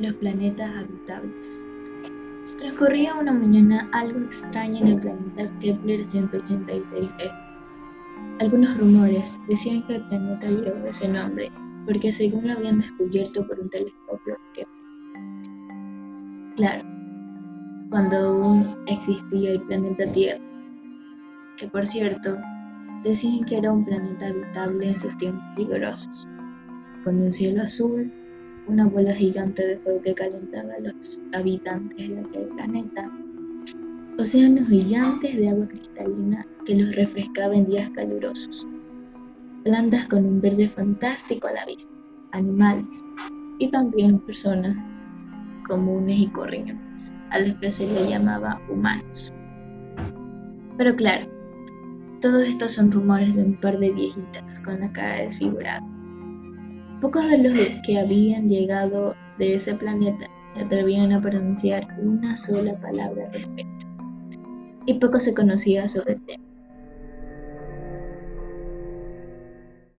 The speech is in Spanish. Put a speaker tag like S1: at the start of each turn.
S1: los planetas habitables. Transcurría una mañana algo extraña en el planeta Kepler 186f. Algunos rumores decían que el planeta llevaba ese nombre porque según lo habían descubierto por un telescopio Kepler. Claro, cuando aún existía el planeta Tierra, que por cierto, decían que era un planeta habitable en sus tiempos rigorosos, con un cielo azul una bola gigante de fuego que calentaba a los habitantes de aquel planeta, océanos brillantes de agua cristalina que los refrescaba en días calurosos, plantas con un verde fantástico a la vista, animales y también personas comunes y corrientes, a los que se le llamaba humanos. Pero claro, todo esto son rumores de un par de viejitas con la cara desfigurada Pocos de los que habían llegado de ese planeta se atrevían a pronunciar una sola palabra al respecto, y poco se conocía sobre el tema.